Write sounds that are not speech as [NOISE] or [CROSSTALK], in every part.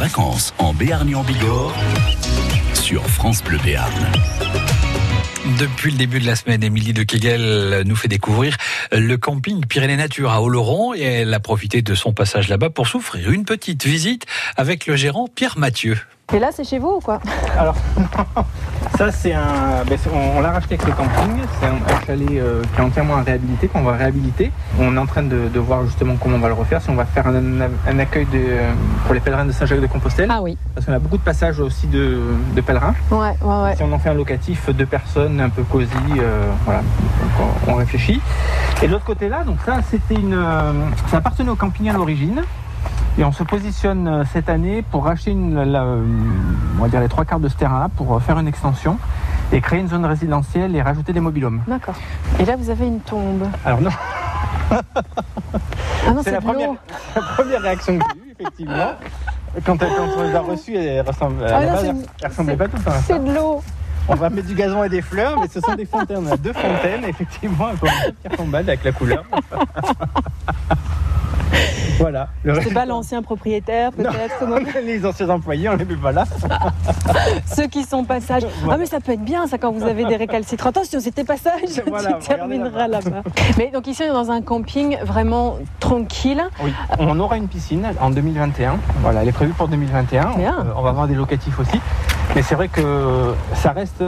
vacances en Béarn et en Bigorre sur France Bleu Béarn. Depuis le début de la semaine, Émilie de Kegel nous fait découvrir le camping Pyrénées Nature à Oloron et elle a profité de son passage là-bas pour s'offrir une petite visite avec le gérant Pierre Mathieu. Et là, c'est chez vous ou quoi? Alors, [LAUGHS] ça, c'est un. ben, on on l'a racheté avec le camping. C'est un, un chalet euh, qui est entièrement à réhabiliter, qu'on va réhabiliter. On est en train de, de voir justement comment on va le refaire, si on va faire un, un accueil de, pour les pèlerins de Saint-Jacques-de-Compostelle. Ah oui. Parce qu'on a beaucoup de passages aussi de, de pèlerins. Ouais, ouais, ouais. Si on en fait un locatif, deux personnes, un peu cosy, euh, voilà, donc on, on réfléchit. Et de l'autre côté là, donc ça c'était une, euh, ça appartenait au camping à l'origine. Et on se positionne euh, cette année pour racheter une, la- euh, on va dire les trois quarts de ce terrain-là pour euh, faire une extension et créer une zone résidentielle et rajouter des mobilhomes. D'accord. Et là, vous avez une tombe. Alors non, Ah non, c'est la première, l'eau. [LAUGHS] la première réaction que j'ai eue, effectivement. Quand, elle- quand on les a reçues, elle ressemble, à Ah non, base, pas ça. C'est de l'eau. On va mettre du gazon et des fleurs, mais ce sont des fontaines. On a deux fontaines, effectivement, un peu avec la couleur. Voilà. C'est pas l'ancien propriétaire, peut-être. [LAUGHS] Les anciens employés, on les met pas là. [LAUGHS] Ceux qui sont passage. Ah, mais ça peut être bien, ça, quand vous avez des récalcitrants. Attention, c'était passage. Voilà, [LAUGHS] tu termineras là-bas. Mais donc, ici, on est dans un camping vraiment tranquille. Oui. On aura une piscine en 2021. Voilà, elle est prévue pour 2021. Bien. Euh, on va avoir des locatifs aussi. Mais c'est vrai que ça reste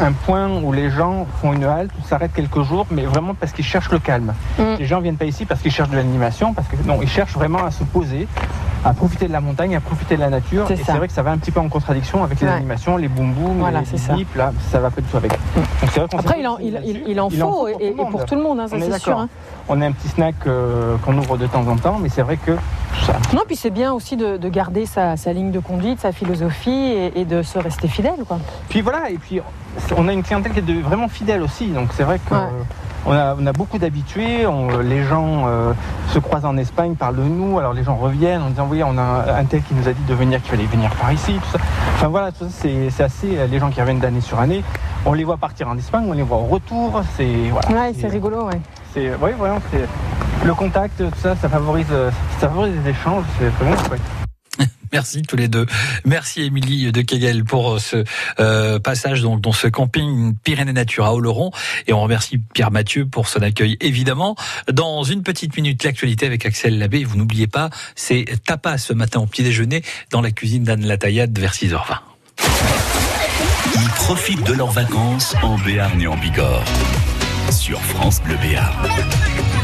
un point où les gens font une halte, s'arrêtent quelques jours, mais vraiment parce qu'ils cherchent le calme. Mm. Les gens viennent pas ici parce qu'ils cherchent de l'animation, parce que non, ils cherchent vraiment à se poser, à profiter de la montagne, à profiter de la nature. C'est Et c'est vrai que ça va un petit peu en contradiction avec les Ouais. animations, les boum boum, Voilà, les bips, là, ça va pas du tout avec. Donc c'est vrai qu'on Après, il en, il, là-dessus. il- il en faut, et, et pour tout le monde, hein, c'est sûr. hein. On a un petit snack euh, qu'on ouvre de temps en temps, mais c'est vrai que ça, Non, puis c'est bien aussi de, de garder sa, sa ligne de conduite, sa philosophie et, et de se rester fidèle. Quoi. Puis voilà, et puis on a une clientèle qui est vraiment fidèle aussi, donc c'est vrai que Ouais. euh, on, a, on a beaucoup d'habitués, on- les gens euh, se croisent en Espagne, parlent de nous, alors les gens reviennent en disant oui, on a un, tel qui nous a dit de venir, qu'il fallait venir par ici, tout ça. Enfin voilà, c'est assez, euh, les gens qui reviennent d'année sur année, on les voit partir en Espagne, on les voit au retour, c'est voilà. Ouais, c'est rigolo, ouais. C'est oui, vraiment, c'est le contact, tout ça, ça favorise, euh, ça favorise les échanges, c'est vraiment chouette. [LAUGHS] Merci tous les deux. Merci Émilie de Kegel pour ce euh, passage donc dans ce camping Pyrénées Nature à Oloron et on remercie Pierre Mathieu pour son accueil évidemment. Dans une petite minute l'actualité avec Axel Labbé, vous n'oubliez pas, c'est tapas ce matin au petit déjeuner dans la cuisine d'Anne Lataillade vers 6h20. Ils profitent de leurs vacances en Béarn et en Bigorre sur France Bleu Béarn.